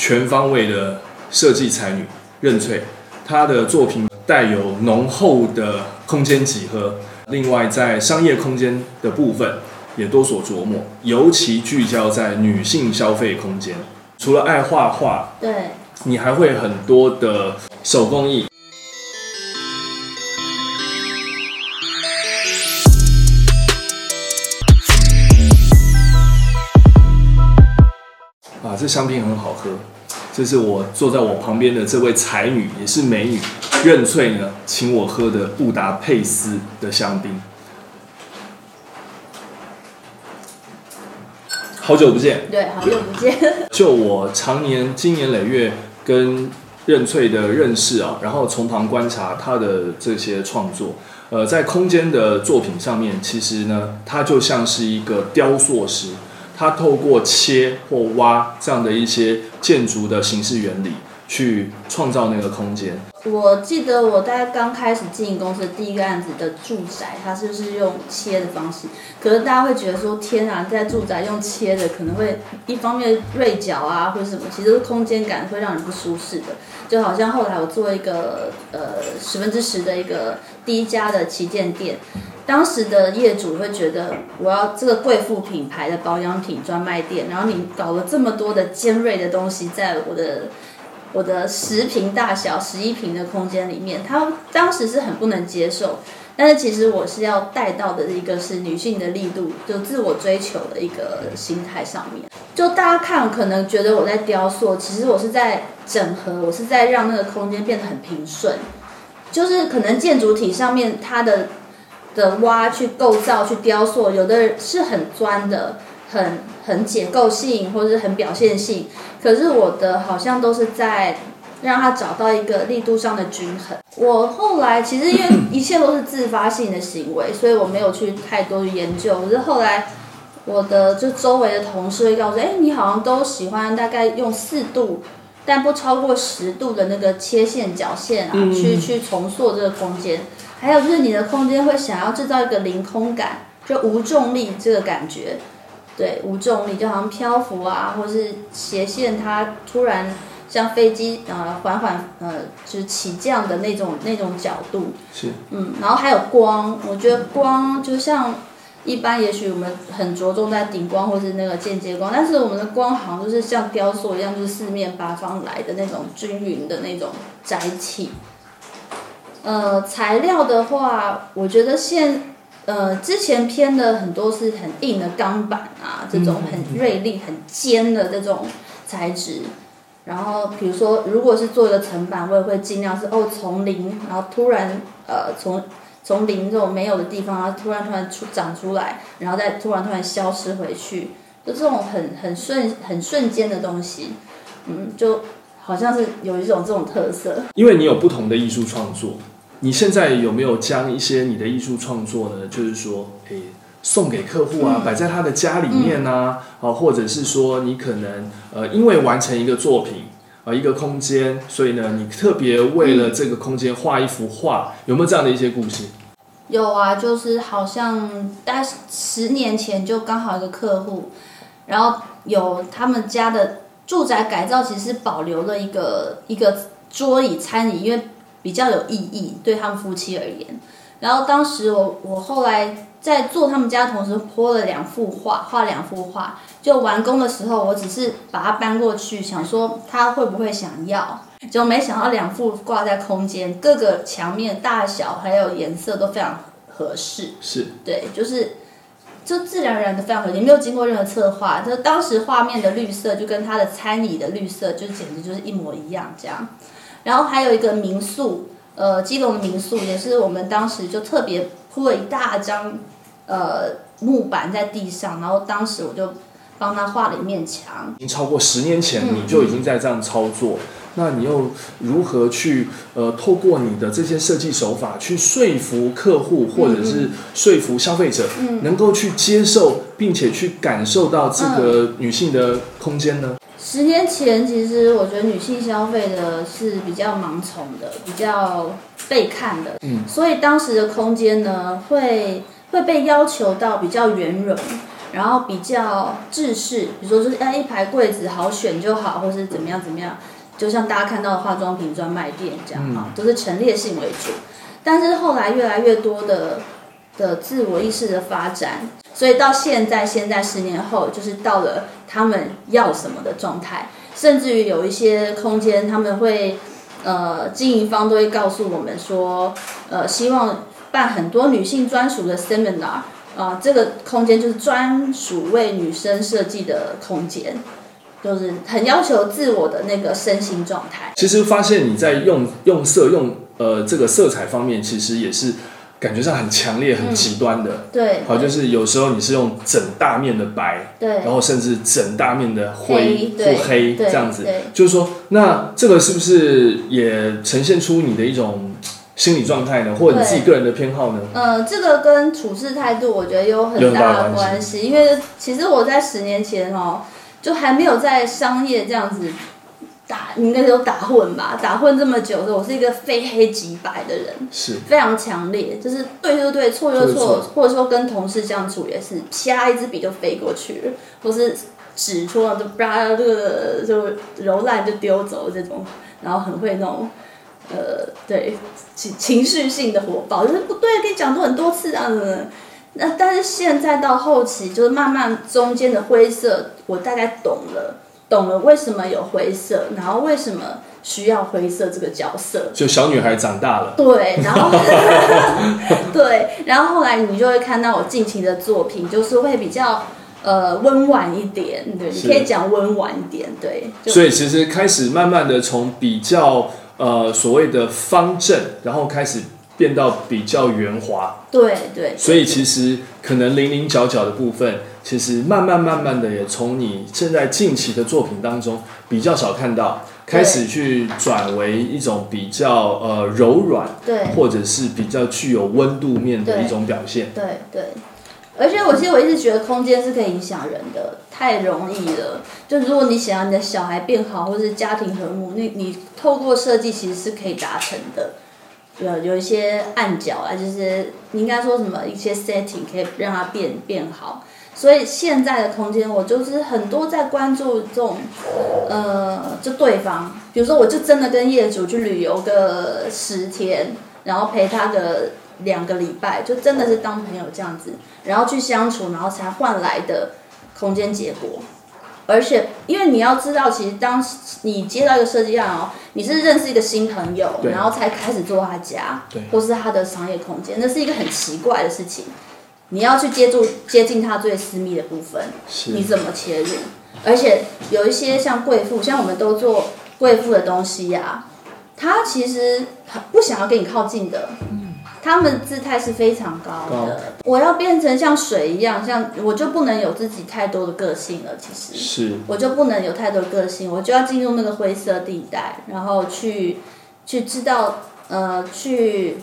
全方位的设计才女任翠，她的作品带有浓厚的空间几何，另外在商业空间的部分也多所琢磨，尤其聚焦在女性消费空间。除了爱画画，对，你还会很多的手工艺。这香槟很好喝。这是我坐在我旁边的这位才女，也是美女任翠呢，请我喝的布达佩斯的香槟。好久不见，对，好久不见。就我常年经年累月跟任翠的认识啊，然后从旁观察她的这些创作，呃，在空间的作品上面，其实呢，她就像是一个雕塑师。它透过切或挖这样的一些建筑的形式原理，去创造那个空间。我记得我在刚开始经营公司的第一个案子的住宅，它就是用切的方式。可是大家会觉得说，天啊，在住宅用切的，可能会一方面锐角啊，或者什么，其实空间感会让人不舒适的。就好像后来我做一个呃十分之十的一个第一家的旗舰店。当时的业主会觉得，我要这个贵妇品牌的保养品专卖店，然后你搞了这么多的尖锐的东西在我的我的十平大小、十一平的空间里面，他当时是很不能接受。但是其实我是要带到的一个是女性的力度，就自我追求的一个心态上面。就大家看可能觉得我在雕塑，其实我是在整合，我是在让那个空间变得很平顺。就是可能建筑体上面它的。的挖去构造去雕塑，有的是很钻的，很很结构性或者是很表现性。可是我的好像都是在让他找到一个力度上的均衡。我后来其实因为一切都是自发性的行为，所以我没有去太多的研究。可是后来我的就周围的同事会告诉哎，你好像都喜欢大概用四度，但不超过十度的那个切线角线啊，去去重塑这个空间。还有就是你的空间会想要制造一个凌空感，就无重力这个感觉，对，无重力就好像漂浮啊，或是斜线它突然像飞机呃缓缓呃就是起降的那种那种角度，是，嗯，然后还有光，我觉得光就像一般也许我们很着重在顶光或是那个间接光，但是我们的光好像就是像雕塑一样，就是四面八方来的那种均匀的那种载体。呃，材料的话，我觉得现呃之前偏的很多是很硬的钢板啊，这种很锐利、很尖的这种材质。然后比如说，如果是做一个层板，我也会尽量是哦从零，然后突然呃从从零这种没有的地方，然后突然突然出长出来，然后再突然突然消失回去，就这种很很瞬很瞬间的东西，嗯，就好像是有一种这种特色。因为你有不同的艺术创作。你现在有没有将一些你的艺术创作呢？就是说，诶，送给客户啊，摆在他的家里面啊，啊，或者是说，你可能呃，因为完成一个作品啊，一个空间，所以呢，你特别为了这个空间画一幅画，有没有这样的一些故事？有啊，就是好像大概十年前就刚好一个客户，然后有他们家的住宅改造，其实保留了一个一个桌椅餐椅，因为。比较有意义，对他们夫妻而言。然后当时我我后来在做他们家同时，泼了两幅画，画两幅画。就完工的时候，我只是把它搬过去，想说他会不会想要。就没想到两幅挂在空间，各个墙面大小还有颜色都非常合适。是，对，就是就自然而然的非常合适，没有经过任何策划。就当时画面的绿色就跟他的餐椅的绿色，就简直就是一模一样这样。然后还有一个民宿，呃，基隆的民宿也是我们当时就特别铺了一大张，呃，木板在地上，然后当时我就帮他画了一面墙。已经超过十年前，你就已经在这样操作，那你又如何去呃，透过你的这些设计手法去说服客户，或者是说服消费者，能够去接受并且去感受到这个女性的空间呢？十年前，其实我觉得女性消费的是比较盲从的，比较被看的，嗯，所以当时的空间呢，会会被要求到比较圆融，然后比较制式，比如说就是哎一排柜子好选就好，或是怎么样怎么样，就像大家看到的化妆品专卖店这样啊，都是陈列性为主。但是后来越来越多的的自我意识的发展，所以到现在现在十年后，就是到了他们要什么的状态，甚至于有一些空间他们会。呃，经营方都会告诉我们说，呃，希望办很多女性专属的 seminar，啊，这个空间就是专属为女生设计的空间，就是很要求自我的那个身心状态。其实发现你在用用色用呃这个色彩方面，其实也是。感觉上很强烈、很极端的，对，好，就是有时候你是用整大面的白，对，然后甚至整大面的灰或黑这样子，对，就是说，那这个是不是也呈现出你的一种心理状态呢，或者你自己个人的偏好呢？呃，这个跟处事态度，我觉得有很大的关系，因为其实我在十年前哦，就还没有在商业这样子。打应该有打混吧，打混这么久的，我是一个非黑即白的人，是非常强烈，就是对就对，错就错，或者说跟同事相处也是，啪一支笔就飞过去了，或是纸戳了就啪这个就揉烂就丢走这种，然后很会那种呃对情情绪性的火爆，就是不对，跟你讲过很多次这样子。那但是现在到后期，就是慢慢中间的灰色，我大概懂了。懂了为什么有灰色，然后为什么需要灰色这个角色？就小女孩长大了。对，然后 对，然后后来你就会看到我近期的作品，就是会比较呃温婉一点，对，你可以讲温婉一点，对。所以其实开始慢慢的从比较呃所谓的方正，然后开始。变到比较圆滑，对对，所以其实可能零零角角的部分，其实慢慢慢慢的也从你现在近期的作品当中比较少看到，开始去转为一种比较呃柔软，对，或者是比较具有温度面的一种表现，对对。而且我其实我一直觉得空间是可以影响人的，太容易了。就如果你想要你的小孩变好，或者是家庭和睦，你你透过设计其实是可以达成的。有有一些暗角啊，就是你应该说什么一些 setting 可以让它变变好。所以现在的空间，我就是很多在关注这种，呃，就对方，比如说我就真的跟业主去旅游个十天，然后陪他个两个礼拜，就真的是当朋友这样子，然后去相处，然后才换来的空间结果。而且，因为你要知道，其实当你接到一个设计案哦，你是认识一个新朋友，然后才开始做他家，或是他的商业空间，那是一个很奇怪的事情。你要去接触接近他最私密的部分，你怎么切入？而且有一些像贵妇，像我们都做贵妇的东西呀，他其实不想要跟你靠近的。他们姿态是非常高的，我要变成像水一样，像我就不能有自己太多的个性了。其实。是，我就不能有太多个性，我就要进入那个灰色地带，然后去去知道呃，去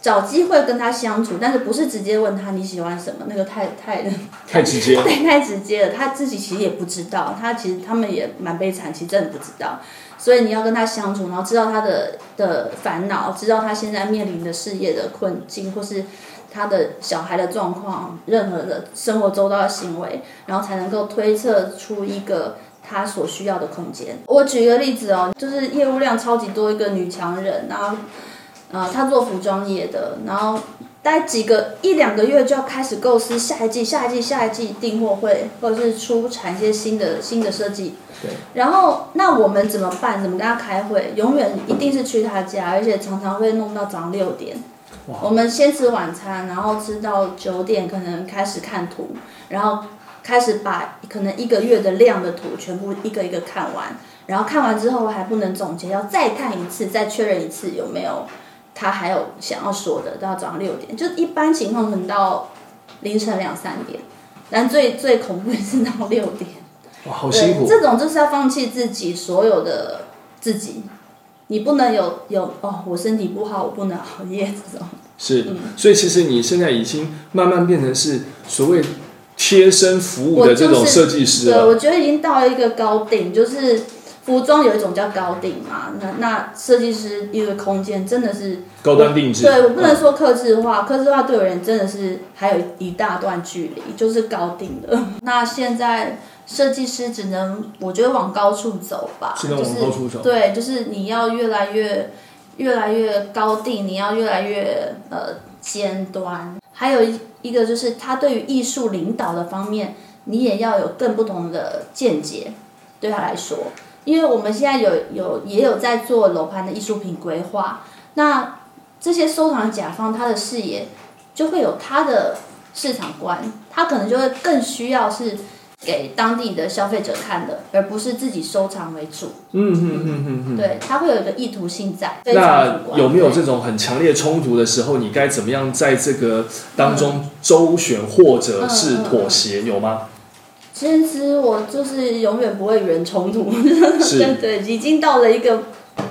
找机会跟他相处，但是不是直接问他你喜欢什么？那个太太 太直接，对，太直接了。他自己其实也不知道，他其实他们也蛮悲惨，其实真的不知道。所以你要跟他相处，然后知道他的的烦恼，知道他现在面临的事业的困境，或是他的小孩的状况，任何的生活周到的行为，然后才能够推测出一个他所需要的空间。我举个例子哦，就是业务量超级多一个女强人，然后，呃，他做服装业的，然后。待几个一两个月就要开始构思下一季、下一季、下一季订货会，或者是出产一些新的新的设计。对。然后那我们怎么办？怎么跟他开会？永远一定是去他家，而且常常会弄到早上六点。我们先吃晚餐，然后吃到九点，可能开始看图，然后开始把可能一个月的量的图全部一个一个看完。然后看完之后还不能总结，要再看一次，再确认一次有没有。他还有想要说的，都要早上六点，就一般情况可能到凌晨两三点，但最最恐怖的是到六点，哇，好辛苦！这种就是要放弃自己所有的自己，你不能有有哦，我身体不好，我不能熬夜这种。是，所以其实你现在已经慢慢变成是所谓贴身服务的这种设计师了。对，我觉得已经到了一个高顶，就是。服装有一种叫高定嘛，那那设计师一个空间真的是高端定制。对我不能说克制化，克制化对我人真的是还有一大段距离，就是高定的。那现在设计师只能我觉得往高处走吧，只能往高处走。对，就是你要越来越越来越高定，你要越来越呃尖端。还有一一个就是他对于艺术领导的方面，你也要有更不同的见解，对他来说。因为我们现在有有也有在做楼盘的艺术品规划，那这些收藏甲方他的视野就会有他的市场观，他可能就会更需要是给当地的消费者看的，而不是自己收藏为主。嗯嗯嗯嗯嗯，对，他会有一个意图性在。那有没有这种很强烈冲突的时候，你该怎么样在这个当中周旋或者是妥协？有吗？其实我就是永远不会与人冲突，对对，已经到了一个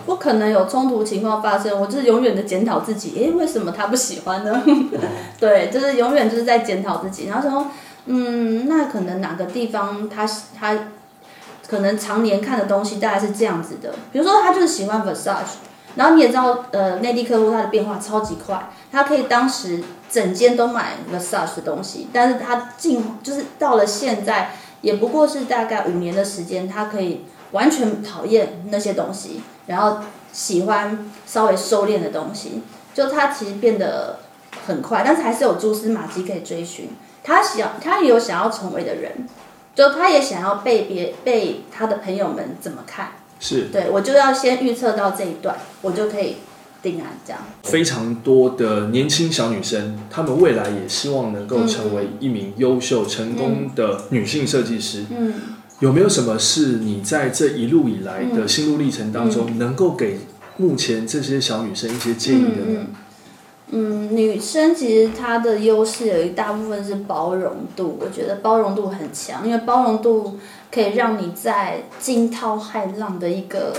不可能有冲突情况发生，我就是永远的检讨自己，诶，为什么他不喜欢呢？对，就是永远就是在检讨自己，然后说，嗯，那可能哪个地方他他可能常年看的东西大概是这样子的，比如说他就是喜欢 Versace。然后你也知道，呃，内地客户他的变化超级快，他可以当时整间都买 Versace 的东西，但是他进就是到了现在，也不过是大概五年的时间，他可以完全讨厌那些东西，然后喜欢稍微收敛的东西，就他其实变得很快，但是还是有蛛丝马迹可以追寻。他想，他也有想要成为的人，就他也想要被别被他的朋友们怎么看。是对，我就要先预测到这一段，我就可以定案这样。非常多的年轻小女生，她们未来也希望能够成为一名优秀、成功的女性设计师。嗯，有没有什么是你在这一路以来的心路历程当中，能够给目前这些小女生一些建议的呢？嗯，嗯女生其实她的优势有一大部分是包容度，我觉得包容度很强，因为包容度可以让你在惊涛骇浪的一个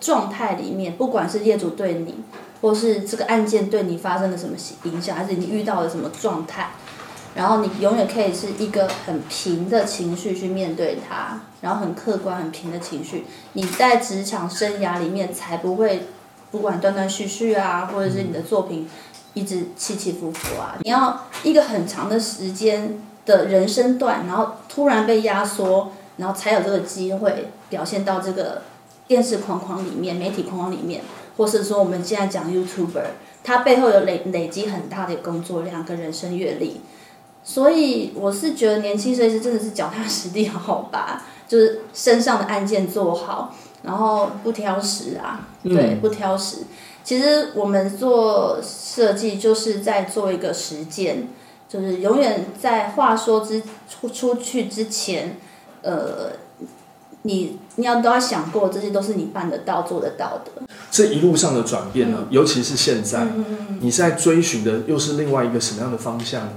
状态里面，不管是业主对你，或是这个案件对你发生了什么影响，还是你遇到了什么状态，然后你永远可以是一个很平的情绪去面对它，然后很客观、很平的情绪，你在职场生涯里面才不会不管断断续续啊，或者是你的作品。一直起起伏伏啊！你要一个很长的时间的人生段，然后突然被压缩，然后才有这个机会表现到这个电视框框里面、媒体框框里面，或是说我们现在讲 YouTuber，他背后有累累积很大的工作量跟人生阅历，所以我是觉得年轻设计师真的是脚踏实地，好好把就是身上的案件做好，然后不挑食啊，对，不挑食。其实我们做设计就是在做一个实践，就是永远在话说之出出去之前，呃，你你要都要想过，这些都是你办得到、做得到的。这一路上的转变呢，尤其是现在，你在追寻的又是另外一个什么样的方向呢？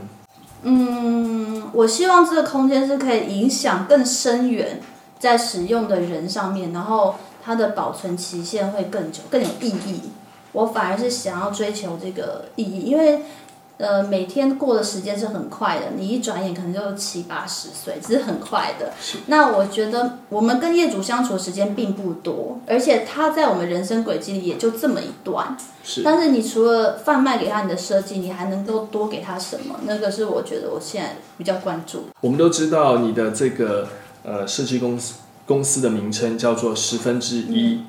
嗯，我希望这个空间是可以影响更深远，在使用的人上面，然后它的保存期限会更久、更有意义。我反而是想要追求这个意义，因为，呃，每天过的时间是很快的，你一转眼可能就七八十岁，只是很快的。那我觉得我们跟业主相处的时间并不多，而且他在我们人生轨迹里也就这么一段。是。但是你除了贩卖给他你的设计，你还能够多给他什么？那个是我觉得我现在比较关注。我们都知道你的这个呃设计公司公司的名称叫做十分之一。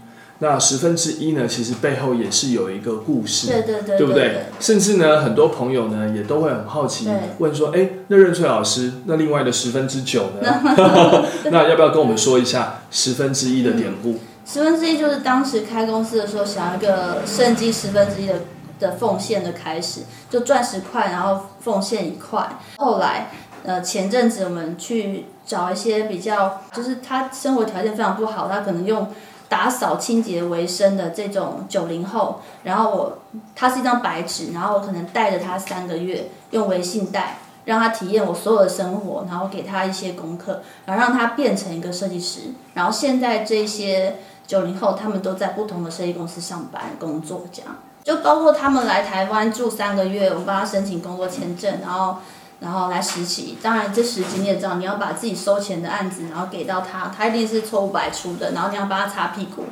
那十分之一呢，其实背后也是有一个故事，对对对，对不对？甚至呢，很多朋友呢也都会很好奇，问说：“哎，那任翠老师，那另外的十分之九呢？那要不要跟我们说一下十分之一的典故？”十分之一就是当时开公司的时候，想要一个圣经十分之一的的奉献的开始，就赚十块，然后奉献一块。后来，呃，前阵子我们去找一些比较，就是他生活条件非常不好，他可能用。打扫清洁为生的这种九零后，然后我他是一张白纸，然后我可能带着他三个月，用微信带，让他体验我所有的生活，然后给他一些功课，然后让他变成一个设计师。然后现在这些九零后，他们都在不同的设计公司上班工作，这样就包括他们来台湾住三个月，我帮他申请工作签证，然后然后来实习。当然，这实习你也知道，你要把自己收钱的案子，然后给到他，他一定是错误百出的，然后你要帮他擦屁股。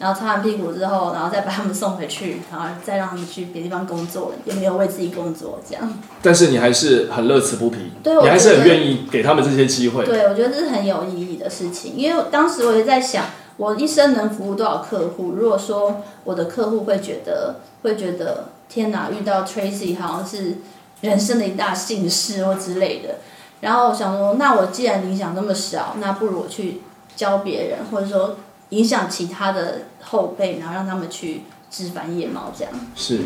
然后擦完屁股之后，然后再把他们送回去，然后再让他们去别地方工作，也没有为自己工作这样。但是你还是很乐此不疲，对，你还是很愿意给他们这些机会。对，我觉得这是很有意义的事情，因为当时我也在想，我一生能服务多少客户？如果说我的客户会觉得，会觉得天哪，遇到 Tracy 好像是人生的一大幸事或之类的。然后我想说，那我既然影响那么小，那不如我去教别人，或者说。影响其他的后辈，然后让他们去枝繁叶茂，这样是。